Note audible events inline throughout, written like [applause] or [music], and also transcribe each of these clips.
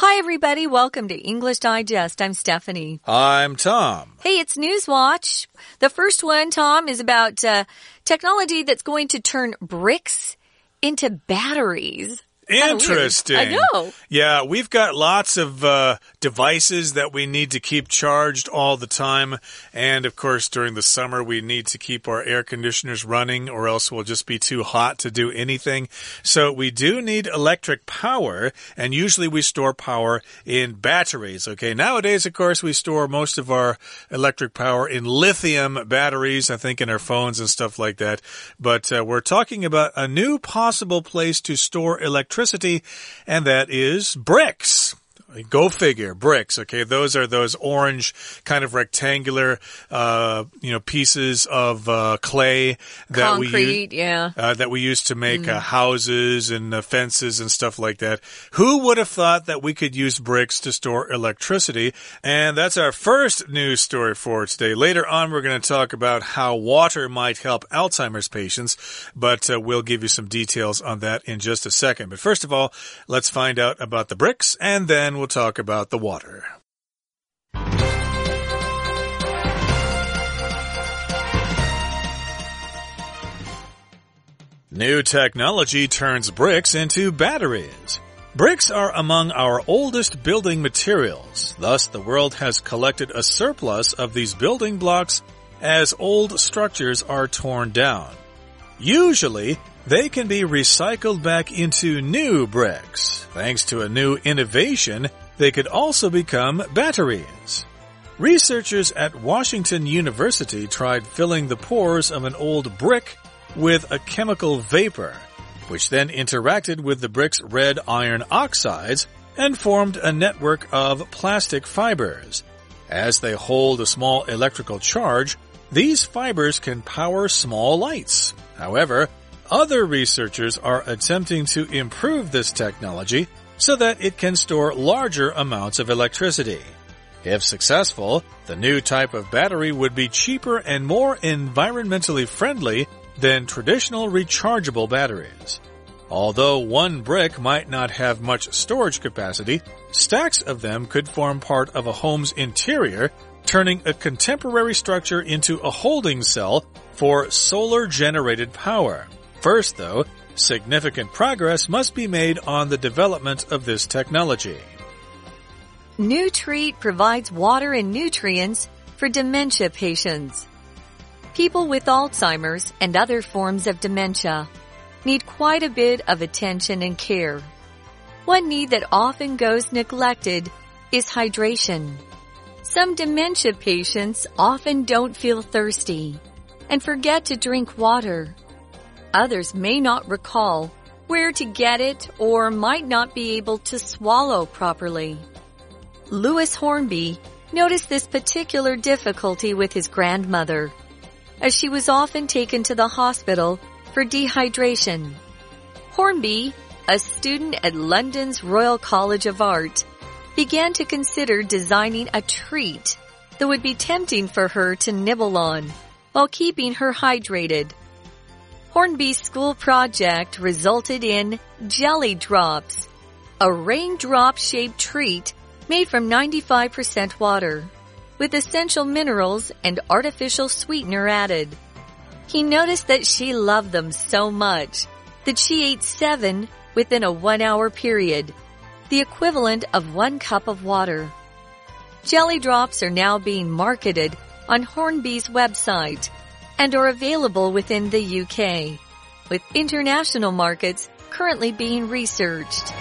Hi, everybody. Welcome to English Digest. I'm Stephanie. I'm Tom. Hey, it's Newswatch. The first one, Tom, is about uh, technology that's going to turn bricks into batteries. Interesting. I know. Yeah, we've got lots of uh, devices that we need to keep charged all the time. And of course, during the summer, we need to keep our air conditioners running or else we'll just be too hot to do anything. So we do need electric power. And usually we store power in batteries. Okay. Nowadays, of course, we store most of our electric power in lithium batteries, I think in our phones and stuff like that. But uh, we're talking about a new possible place to store electricity electricity, and that is bricks. Go figure, bricks. Okay, those are those orange kind of rectangular, uh, you know, pieces of uh, clay that Concrete, we yeah, uh, that we use to make mm. houses and uh, fences and stuff like that. Who would have thought that we could use bricks to store electricity? And that's our first news story for today. Later on, we're going to talk about how water might help Alzheimer's patients, but uh, we'll give you some details on that in just a second. But first of all, let's find out about the bricks and then we'll talk about the water. New technology turns bricks into batteries. Bricks are among our oldest building materials, thus the world has collected a surplus of these building blocks as old structures are torn down. Usually, they can be recycled back into new bricks. Thanks to a new innovation, they could also become batteries. Researchers at Washington University tried filling the pores of an old brick with a chemical vapor, which then interacted with the brick's red iron oxides and formed a network of plastic fibers. As they hold a small electrical charge, these fibers can power small lights. However, other researchers are attempting to improve this technology so that it can store larger amounts of electricity. If successful, the new type of battery would be cheaper and more environmentally friendly than traditional rechargeable batteries. Although one brick might not have much storage capacity, stacks of them could form part of a home's interior, turning a contemporary structure into a holding cell for solar generated power. First, though, significant progress must be made on the development of this technology. Nutreat provides water and nutrients for dementia patients. People with Alzheimer's and other forms of dementia need quite a bit of attention and care. One need that often goes neglected is hydration. Some dementia patients often don't feel thirsty and forget to drink water. Others may not recall where to get it or might not be able to swallow properly. Lewis Hornby noticed this particular difficulty with his grandmother, as she was often taken to the hospital for dehydration. Hornby, a student at London's Royal College of Art, began to consider designing a treat that would be tempting for her to nibble on while keeping her hydrated. Hornby's school project resulted in Jelly Drops, a raindrop-shaped treat made from 95% water, with essential minerals and artificial sweetener added. He noticed that she loved them so much that she ate seven within a one hour period, the equivalent of one cup of water. Jelly drops are now being marketed on Hornby's website and are available within the UK, with international markets currently being researched.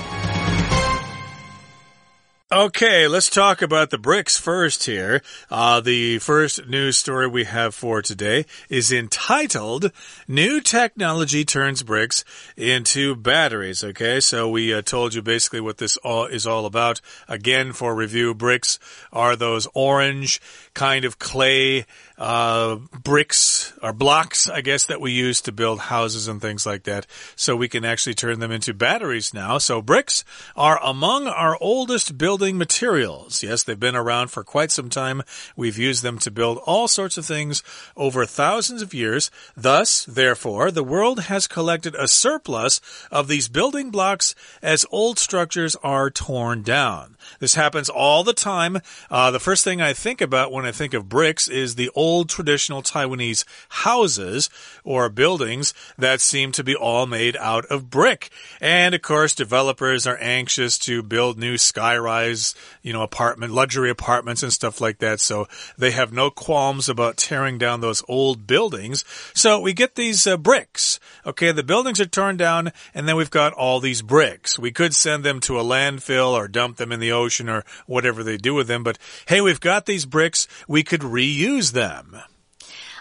Okay, let's talk about the bricks first here. Uh, the first news story we have for today is entitled New Technology Turns Bricks into Batteries. Okay, so we uh, told you basically what this all is all about. Again, for review, bricks are those orange kind of clay uh, bricks or blocks, I guess, that we use to build houses and things like that. So we can actually turn them into batteries now. So bricks are among our oldest building materials. Yes, they've been around for quite some time. We've used them to build all sorts of things over thousands of years. Thus, therefore, the world has collected a surplus of these building blocks as old structures are torn down. This happens all the time. Uh, the first thing I think about when I think of bricks is the old traditional Taiwanese houses or buildings that seem to be all made out of brick. And of course, developers are anxious to build new skyrise, you know, apartment, luxury apartments and stuff like that. So they have no qualms about tearing down those old buildings. So we get these uh, bricks. Okay, the buildings are torn down and then we've got all these bricks. We could send them to a landfill or dump them in the ocean or whatever they do with them. But hey, we've got these bricks. We could reuse them.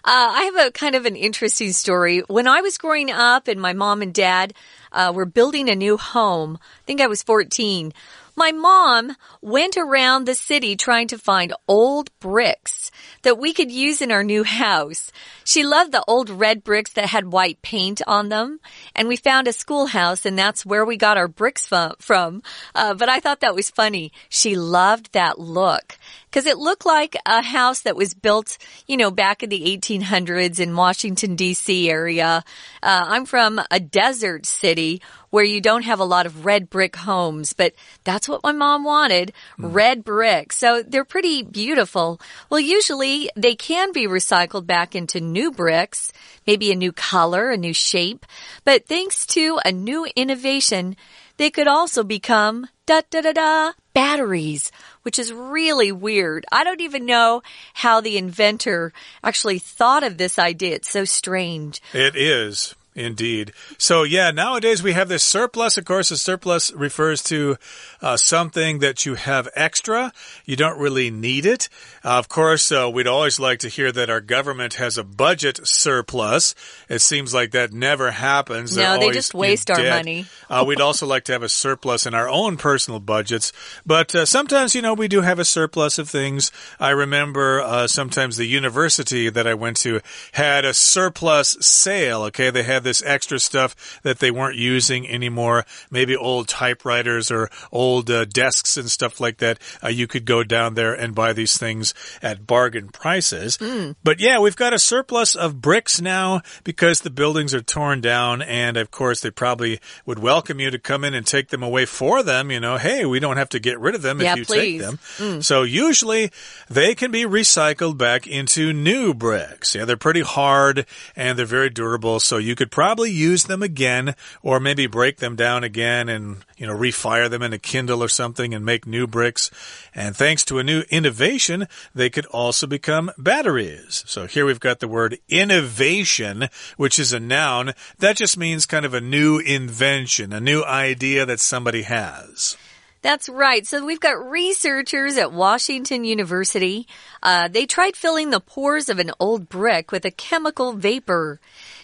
Uh, I have a kind of an interesting story. When I was growing up and my mom and dad uh, were building a new home, I think I was 14. My mom went around the city trying to find old bricks that we could use in our new house. She loved the old red bricks that had white paint on them. And we found a schoolhouse and that's where we got our bricks from. Uh, but I thought that was funny. She loved that look because it looked like a house that was built, you know, back in the 1800s in Washington DC area. Uh, I'm from a desert city where you don't have a lot of red brick homes, but that's what my mom wanted. Mm. Red brick. So they're pretty beautiful. Well, usually they can be recycled back into new bricks, maybe a new color, a new shape. But thanks to a new innovation, they could also become da da da da batteries, which is really weird. I don't even know how the inventor actually thought of this idea. It's so strange. It is. Indeed. So yeah, nowadays we have this surplus. Of course, a surplus refers to uh, something that you have extra. You don't really need it. Uh, of course, uh, we'd always like to hear that our government has a budget surplus. It seems like that never happens. No, they just waste our money. [laughs] Uh, we'd also like to have a surplus in our own personal budgets. But uh, sometimes, you know, we do have a surplus of things. I remember uh, sometimes the university that I went to had a surplus sale. Okay, they had this extra stuff that they weren't using anymore. Maybe old typewriters or old uh, desks and stuff like that. Uh, you could go down there and buy these things at bargain prices. Mm. But yeah, we've got a surplus of bricks now because the buildings are torn down. And of course, they probably would welcome you to come in and take them away for them. You know, hey, we don't have to get rid of them yeah, if you please. take them. Mm. So usually they can be recycled back into new bricks. Yeah, they're pretty hard and they're very durable. So you could probably use them again or maybe break them down again and, you know, refire them in a kiln or something and make new bricks. And thanks to a new innovation, they could also become batteries. So here we've got the word innovation, which is a noun. That just means kind of a new invention, a new idea that somebody has. That's right. So we've got researchers at Washington University. Uh, they tried filling the pores of an old brick with a chemical vapor.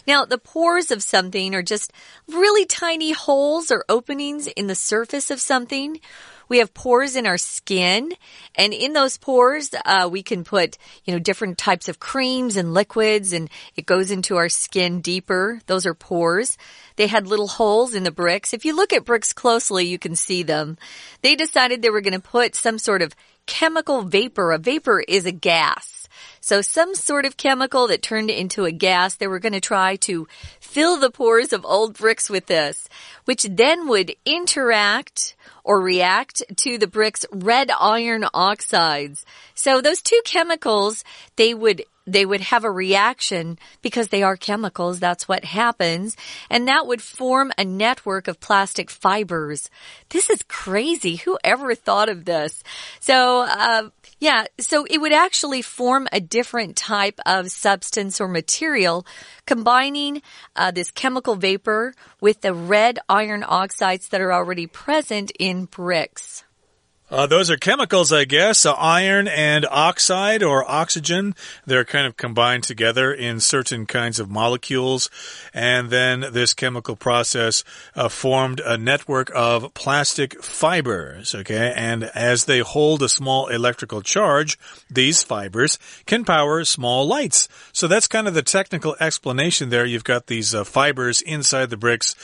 Now, the pores of something are just really tiny holes or openings in the surface of something. We have pores in our skin, and in those pores, uh, we can put, you know, different types of creams and liquids, and it goes into our skin deeper. Those are pores. They had little holes in the bricks. If you look at bricks closely, you can see them. They decided they were going to put some sort of chemical vapor. A vapor is a gas. So some sort of chemical that turned into a gas. They were going to try to fill the pores of old bricks with this, which then would interact or react to the brick's red iron oxides. So those two chemicals, they would they would have a reaction because they are chemicals. That's what happens. And that would form a network of plastic fibers. This is crazy. Who ever thought of this? So, uh, yeah, so it would actually form a different type of substance or material, combining uh, this chemical vapor with the red iron oxides that are already present in bricks. Uh, those are chemicals, I guess. Uh, iron and oxide or oxygen. They're kind of combined together in certain kinds of molecules. And then this chemical process uh, formed a network of plastic fibers. Okay. And as they hold a small electrical charge, these fibers can power small lights. So that's kind of the technical explanation there. You've got these uh, fibers inside the bricks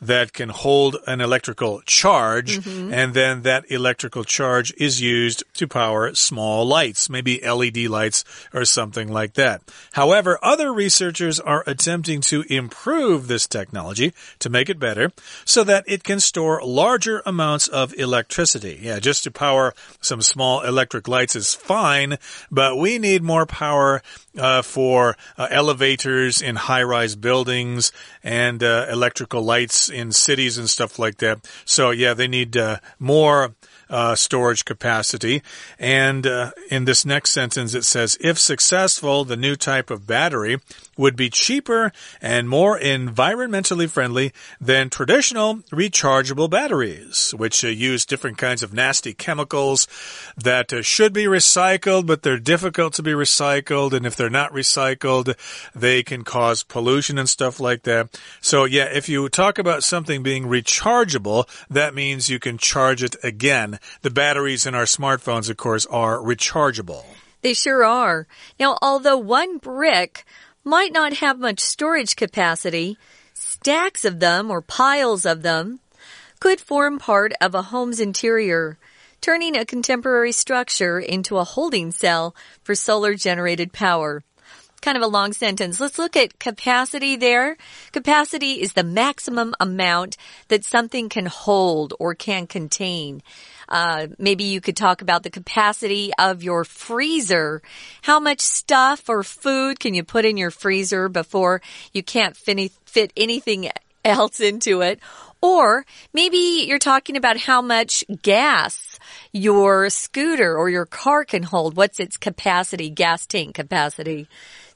that can hold an electrical charge. Mm -hmm. And then that electrical charge charge is used to power small lights, maybe LED lights or something like that. However, other researchers are attempting to improve this technology to make it better so that it can store larger amounts of electricity. Yeah, just to power some small electric lights is fine, but we need more power uh, for uh, elevators in high rise buildings and uh, electrical lights in cities and stuff like that. So, yeah, they need uh, more uh, storage capacity. And uh, in this next sentence, it says, if successful, the new type of battery would be cheaper and more environmentally friendly than traditional rechargeable batteries, which uh, use different kinds of nasty chemicals that uh, should be recycled, but they're difficult to be recycled. And if they're not recycled, they can cause pollution and stuff like that. So, yeah, if you talk about something being rechargeable, that means you can charge it again. The batteries in our smartphones, of course, are rechargeable. They sure are. Now, although one brick might not have much storage capacity, stacks of them or piles of them could form part of a home's interior, turning a contemporary structure into a holding cell for solar generated power kind of a long sentence. Let's look at capacity there. Capacity is the maximum amount that something can hold or can contain. Uh, maybe you could talk about the capacity of your freezer. How much stuff or food can you put in your freezer before you can't fit anything [laughs] else into it? Or maybe you're talking about how much gas your scooter or your car can hold. What's its capacity, gas tank capacity?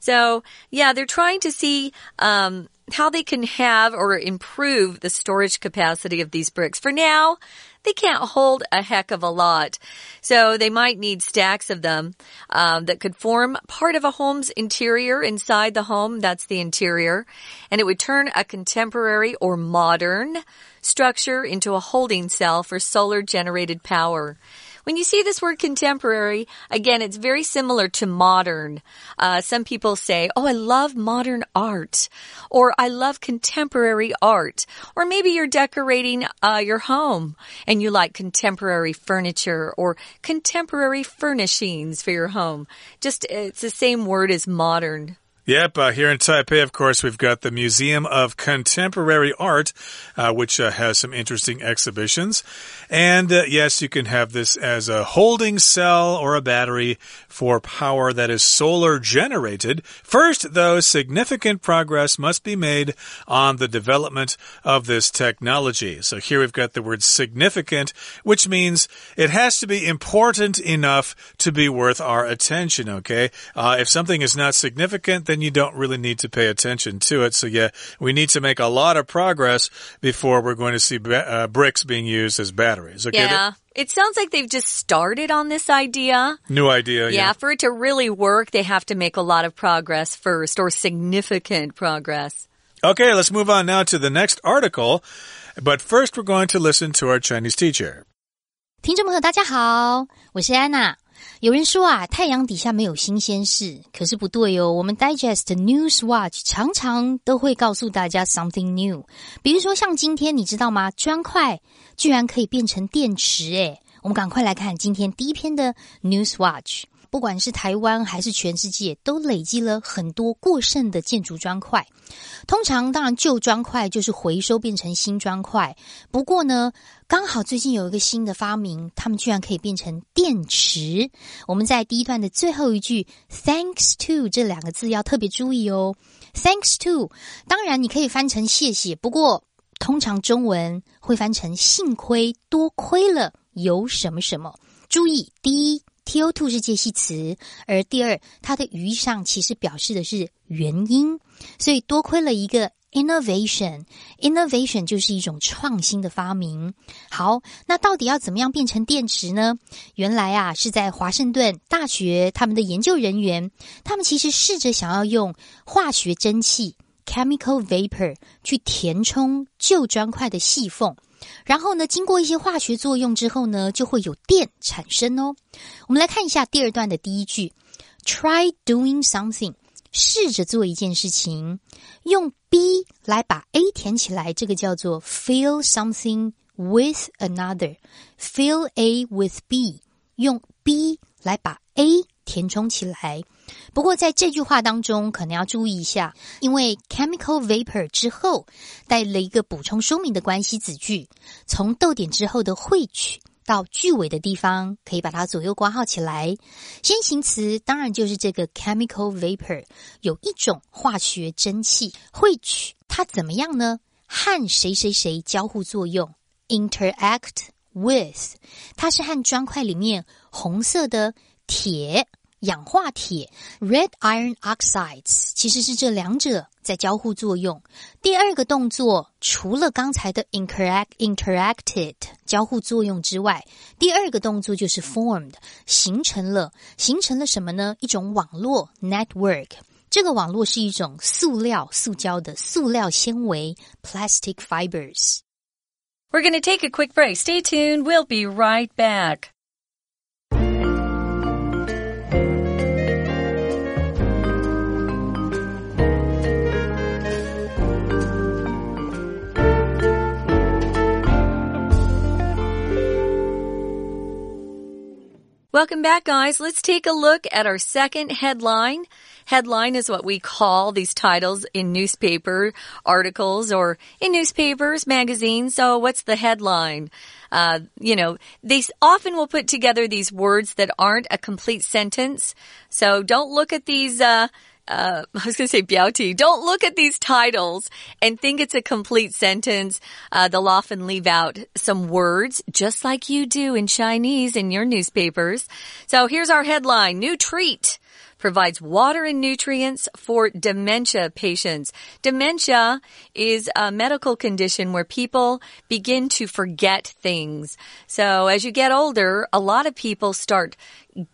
So yeah, they're trying to see, um, how they can have or improve the storage capacity of these bricks. For now, they can't hold a heck of a lot. So they might need stacks of them um, that could form part of a home's interior inside the home. That's the interior. And it would turn a contemporary or modern structure into a holding cell for solar generated power. When you see this word contemporary, again, it's very similar to modern. Uh, some people say, Oh, I love modern art, or I love contemporary art, or maybe you're decorating uh, your home and you like contemporary furniture or contemporary furnishings for your home. Just, it's the same word as modern. Yep, uh, here in Taipei, of course, we've got the Museum of Contemporary Art, uh, which uh, has some interesting exhibitions. And uh, yes, you can have this as a holding cell or a battery for power that is solar generated. First, though, significant progress must be made on the development of this technology. So here we've got the word significant, which means it has to be important enough to be worth our attention, okay? Uh, if something is not significant, then you don't really need to pay attention to it. So yeah, we need to make a lot of progress before we're going to see uh, bricks being used as batteries. Okay. Yeah. It sounds like they've just started on this idea. New idea, yeah. Yeah, for it to really work, they have to make a lot of progress first or significant progress. Okay, let's move on now to the next article. But first, we're going to listen to our Chinese teacher. 听众朋友，大家好，我是安娜。 有人说啊，太阳底下没有新鲜事，可是不对哦。我们 Digest News Watch 常常都会告诉大家 something new，比如说像今天，你知道吗？砖块居然可以变成电池，诶，我们赶快来看今天第一篇的 News Watch。不管是台湾还是全世界，都累积了很多过剩的建筑砖块。通常，当然旧砖块就是回收变成新砖块。不过呢，刚好最近有一个新的发明，他们居然可以变成电池。我们在第一段的最后一句 “thanks to” 这两个字要特别注意哦。“thanks to” 当然你可以翻成谢谢，不过通常中文会翻成幸亏多亏了有什么什么。注意，第一。To2 是介系词，而第二，它的语义上其实表示的是原因，所以多亏了一个 innovation，innovation 就是一种创新的发明。好，那到底要怎么样变成电池呢？原来啊，是在华盛顿大学他们的研究人员，他们其实试着想要用化学蒸汽 chemical vapor 去填充旧砖块的细缝。然后呢，经过一些化学作用之后呢，就会有电产生哦。我们来看一下第二段的第一句：Try doing something，试着做一件事情，用 B 来把 A 填起来，这个叫做 fill something with another, fill A with B，用 B 来把 A 填充起来。不过在这句话当中，可能要注意一下，因为 chemical vapor 之后带了一个补充说明的关系子句，从逗点之后的汇取到句尾的地方，可以把它左右挂号起来。先行词当然就是这个 chemical vapor，有一种化学蒸汽汇取，它怎么样呢？和谁谁谁交互作用？interact with，它是和砖块里面红色的铁。氧化铁 （red iron oxides） 其实是这两者在交互作用。第二个动作除了刚才的 interact interacted 交互作用之外，第二个动作就是 formed 形成了形成了什么呢？一种网络 network。这个网络是一种塑料塑胶的塑料纤维 plastic fibers。We're going to take a quick break. Stay tuned. We'll be right back. Welcome back, guys. Let's take a look at our second headline. Headline is what we call these titles in newspaper articles or in newspapers, magazines. So what's the headline? Uh, you know, they often will put together these words that aren't a complete sentence. So don't look at these, uh, uh, [laughs] I was going to say 标题. Don't look at these titles and think it's a complete sentence. Uh, they'll often leave out some words, just like you do in Chinese in your newspapers. So here's our headline. New treat provides water and nutrients for dementia patients. Dementia is a medical condition where people begin to forget things. So as you get older, a lot of people start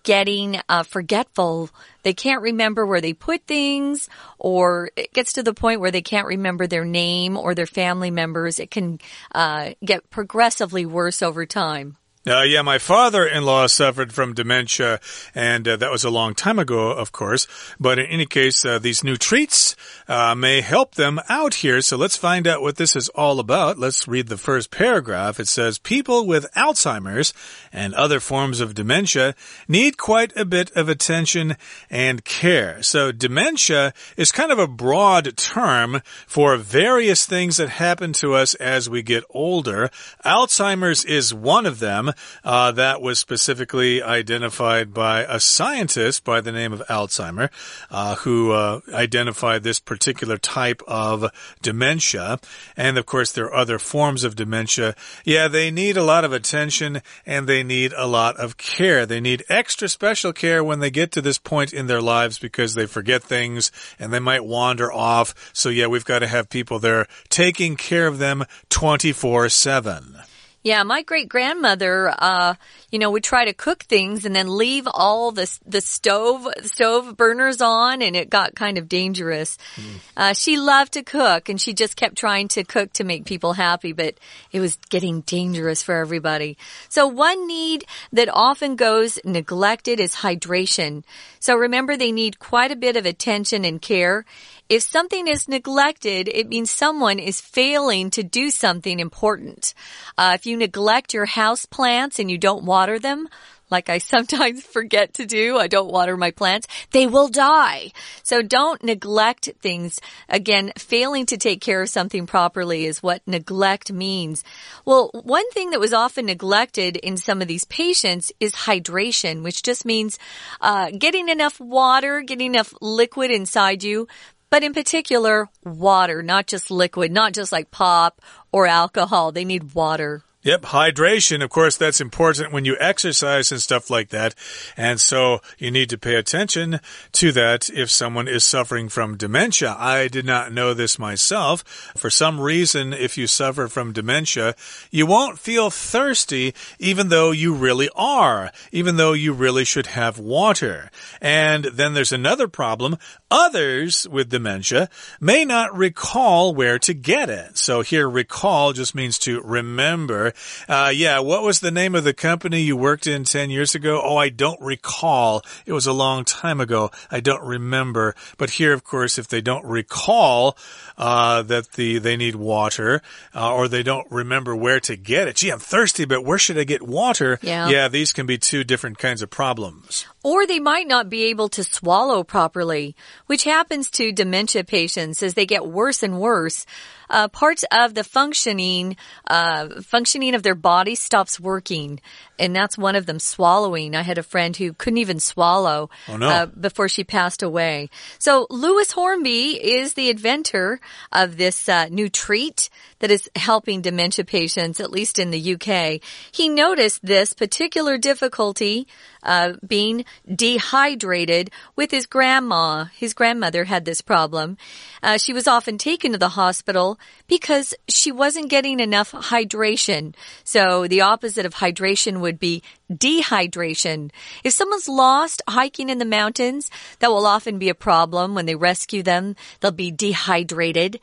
getting uh, forgetful. They can't remember where they put things, or it gets to the point where they can't remember their name or their family members. It can uh, get progressively worse over time. Uh, yeah, my father-in-law suffered from dementia, and uh, that was a long time ago, of course. But in any case, uh, these new treats uh, may help them out here. So let's find out what this is all about. Let's read the first paragraph. It says, people with Alzheimer's and other forms of dementia need quite a bit of attention and care. So dementia is kind of a broad term for various things that happen to us as we get older. Alzheimer's is one of them. Uh, that was specifically identified by a scientist by the name of Alzheimer, uh, who uh, identified this particular type of dementia. And of course, there are other forms of dementia. Yeah, they need a lot of attention and they need a lot of care. They need extra special care when they get to this point in their lives because they forget things and they might wander off. So yeah, we've got to have people there taking care of them 24 7. Yeah, my great grandmother, uh, you know, would try to cook things and then leave all the the stove stove burners on, and it got kind of dangerous. Mm. Uh, she loved to cook, and she just kept trying to cook to make people happy, but it was getting dangerous for everybody. So one need that often goes neglected is hydration. So remember, they need quite a bit of attention and care. If something is neglected, it means someone is failing to do something important. Uh, if you neglect your house plants and you don't water them, like I [laughs] sometimes forget to do. I don't water my plants. They will die. So don't neglect things. Again, failing to take care of something properly is what neglect means. Well, one thing that was often neglected in some of these patients is hydration, which just means uh, getting enough water, getting enough liquid inside you but in particular, water, not just liquid, not just like pop or alcohol. They need water. Yep, hydration. Of course, that's important when you exercise and stuff like that. And so you need to pay attention to that if someone is suffering from dementia. I did not know this myself. For some reason, if you suffer from dementia, you won't feel thirsty even though you really are, even though you really should have water. And then there's another problem. Others with dementia may not recall where to get it. So here, recall just means to remember Uh, yeah, what was the name of the company you worked in 10 years ago? Oh, I don't recall. It was a long time ago. I don't remember. But here, of course, if they don't recall, uh, that the they need water, uh, or they don't remember where to get it. Gee, I'm thirsty, but where should I get water? Yeah. Yeah, these can be two different kinds of problems. Or they might not be able to swallow properly, which happens to dementia patients as they get worse and worse. Uh, parts of the functioning, uh, functioning of their body stops working. And that's one of them swallowing. I had a friend who couldn't even swallow Oh, no. uh, before she passed away. So Lewis Hornby is the inventor of this uh, new treat that is helping dementia patients, at least in the UK. He noticed this particular difficulty uh, being dehydrated with his grandma. His grandmother had this problem. Uh, she was often taken to the hospital because she wasn't getting enough hydration. So the opposite of hydration would be dehydration. If someone's lost hiking in the mountains, that will often be a problem when they rescue them. They'll be dehydrated.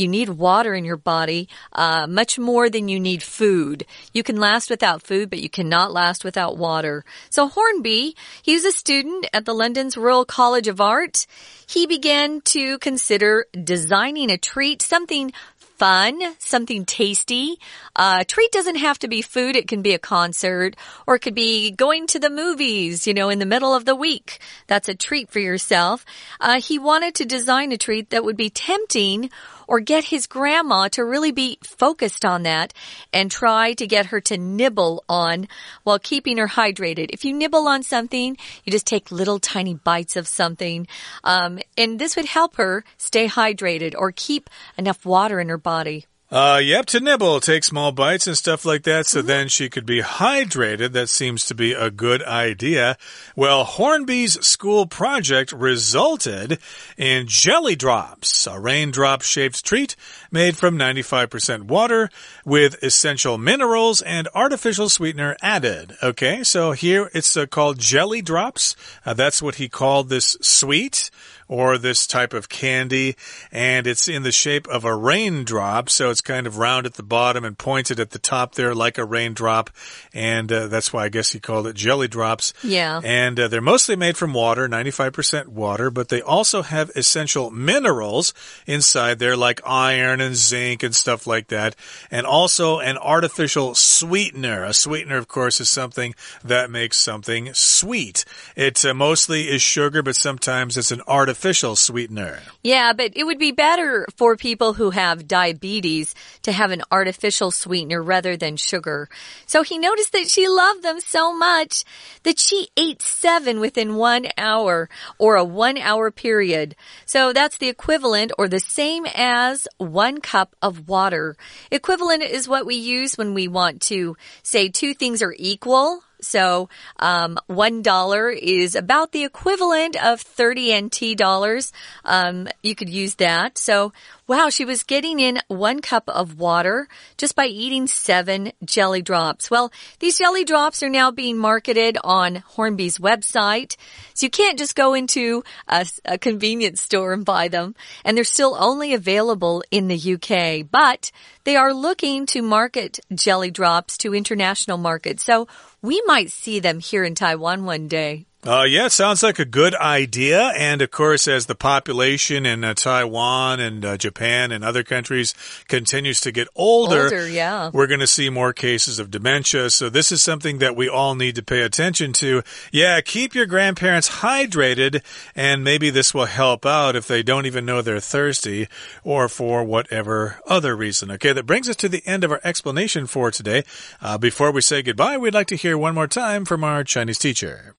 You need water in your body, uh, much more than you need food. You can last without food, but you cannot last without water. So Hornby, he was a student at the London's Royal College of Art. He began to consider designing a treat, something fun, something tasty. Uh, treat doesn't have to be food. It can be a concert or it could be going to the movies, you know, in the middle of the week. That's a treat for yourself. Uh, he wanted to design a treat that would be tempting or get his grandma to really be focused on that and try to get her to nibble on while keeping her hydrated. If you nibble on something, you just take little tiny bites of something. Um, and this would help her stay hydrated or keep enough water in her body. Uh, yep, to nibble, take small bites and stuff like that, so then she could be hydrated. That seems to be a good idea. Well, Hornby's school project resulted in jelly drops, a raindrop shaped treat made from 95% water with essential minerals and artificial sweetener added. Okay, so here it's uh, called jelly drops. Uh, that's what he called this sweet or this type of candy, and it's in the shape of a raindrop, so it's kind of round at the bottom and pointed at the top there like a raindrop, and uh, that's why I guess he called it jelly drops. Yeah. And uh, they're mostly made from water, 95% water, but they also have essential minerals inside there like iron and zinc and stuff like that, and also an artificial sweetener. A sweetener, of course, is something that makes something sweet. It uh, mostly is sugar, but sometimes it's an artificial sweetener. Yeah, but it would be better for people who have diabetes to have an artificial sweetener rather than sugar. So he noticed that she loved them so much that she ate seven within one hour or a one hour period. So that's the equivalent or the same as one cup of water. Equivalent is what we use when we want to say two things are equal. So, um, one dollar is about the equivalent of 30 NT dollars. Um, you could use that. So, wow, she was getting in one cup of water just by eating seven jelly drops. Well, these jelly drops are now being marketed on Hornby's website. So you can't just go into a, a convenience store and buy them. And they're still only available in the UK, but they are looking to market jelly drops to international markets. So we might see them here in Taiwan one day. Uh, yeah, it sounds like a good idea. And of course, as the population in uh, Taiwan and uh, Japan and other countries continues to get older, Older, yeah. we're going to see more cases of dementia. So this is something that we all need to pay attention to. Yeah, keep your grandparents hydrated, and maybe this will help out if they don't even know they're thirsty or for whatever other reason. Okay, that brings us to the end of our explanation for today. Uh, before we say goodbye, we'd like to hear one more time from our Chinese teacher.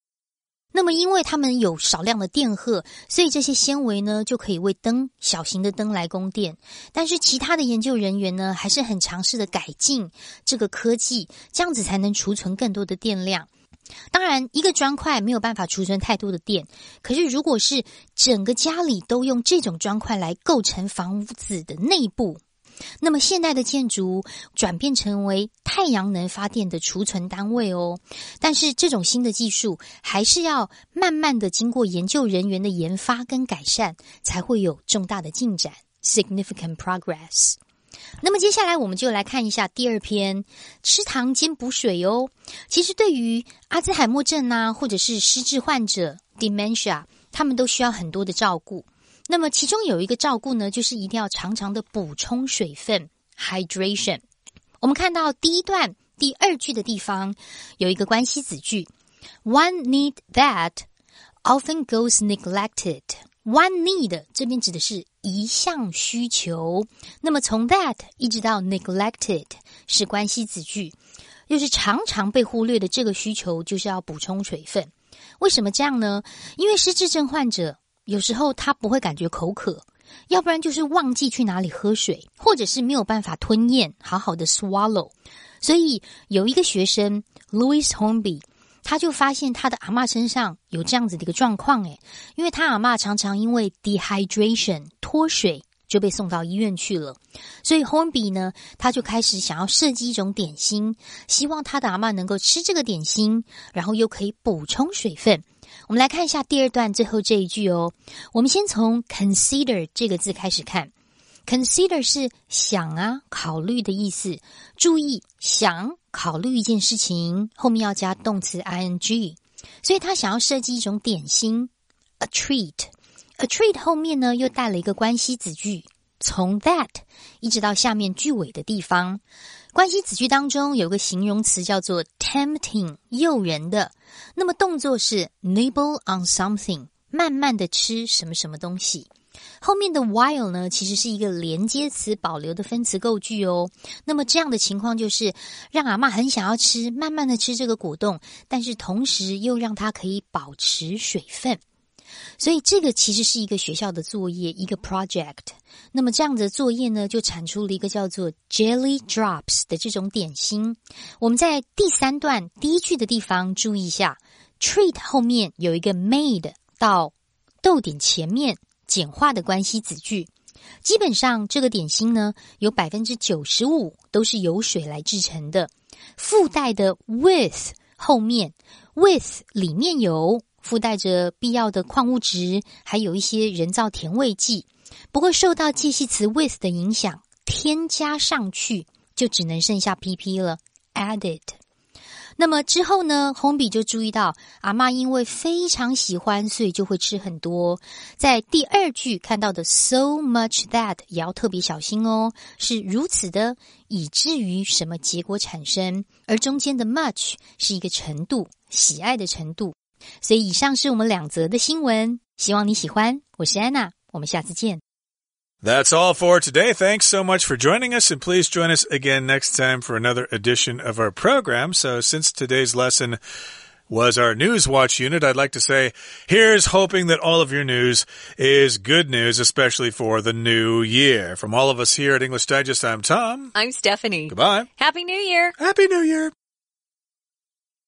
那么，因为它们有少量的电荷，所以这些纤维呢就可以为灯小型的灯来供电。但是，其他的研究人员呢还是很尝试的改进这个科技，这样子才能储存更多的电量。当然，一个砖块没有办法储存太多的电，可是如果是整个家里都用这种砖块来构成房子的内部。那么现代的建筑转变成为太阳能发电的储存单位哦，但是这种新的技术还是要慢慢的经过研究人员的研发跟改善，才会有重大的进展 （significant progress）。那么接下来我们就来看一下第二篇，吃糖兼补水哦。其实对于阿兹海默症啊，或者是失智患者 （dementia），他们都需要很多的照顾。那么其中有一个照顾呢，就是一定要常常的补充水分 （hydration）。我们看到第一段第二句的地方有一个关系子句：One need that often goes neglected。One need 这边指的是一项需求，那么从 that 一直到 neglected 是关系子句，就是常常被忽略的这个需求，就是要补充水分。为什么这样呢？因为失智症患者有时候他不会感觉口渴，要不然就是忘记去哪里喝水，或者是没有办法吞咽，好好的 swallow。所以有一个学生 Louis Hornby。他就发现他的阿妈身上有这样子的一个状况，诶，因为他阿妈常常因为 dehydration 脱水就被送到医院去了，所以 Hornby 呢，他就开始想要设计一种点心，希望他的阿妈能够吃这个点心，然后又可以补充水分。我们来看一下第二段最后这一句哦，我们先从 consider 这个字开始看，consider 是想啊、考虑的意思，注意想。考虑一件事情，后面要加动词 ing，所以他想要设计一种点心，a treat，a treat 后面呢又带了一个关系子句，从 that 一直到下面句尾的地方，关系子句当中有个形容词叫做 tempting，诱人的，那么动作是 nibble on something，慢慢的吃什么什么东西。后面的 while 呢，其实是一个连接词保留的分词构句哦。那么这样的情况就是让阿妈很想要吃，慢慢的吃这个果冻，但是同时又让它可以保持水分。所以这个其实是一个学校的作业，一个 project。那么这样的作业呢，就产出了一个叫做 jelly drops 的这种点心。我们在第三段第一句的地方注意一下，treat 后面有一个 made 到逗点前面。简化的关系子句，基本上这个点心呢，有百分之九十五都是由水来制成的。附带的 with 后面，with 里面有附带着必要的矿物质，还有一些人造甜味剂。不过受到介系词 with 的影响，添加上去就只能剩下 pp 了，added。那么之后呢？红笔就注意到阿妈因为非常喜欢，所以就会吃很多。在第二句看到的 so much that 也要特别小心哦，是如此的，以至于什么结果产生？而中间的 much 是一个程度，喜爱的程度。所以以上是我们两则的新闻，希望你喜欢。我是安娜，我们下次见。That's all for today. Thanks so much for joining us, and please join us again next time for another edition of our program. So, since today's lesson was our News Watch unit, I'd like to say here's hoping that all of your news is good news, especially for the new year. From all of us here at English Digest, I'm Tom. I'm Stephanie. Goodbye. Happy New Year. Happy New Year.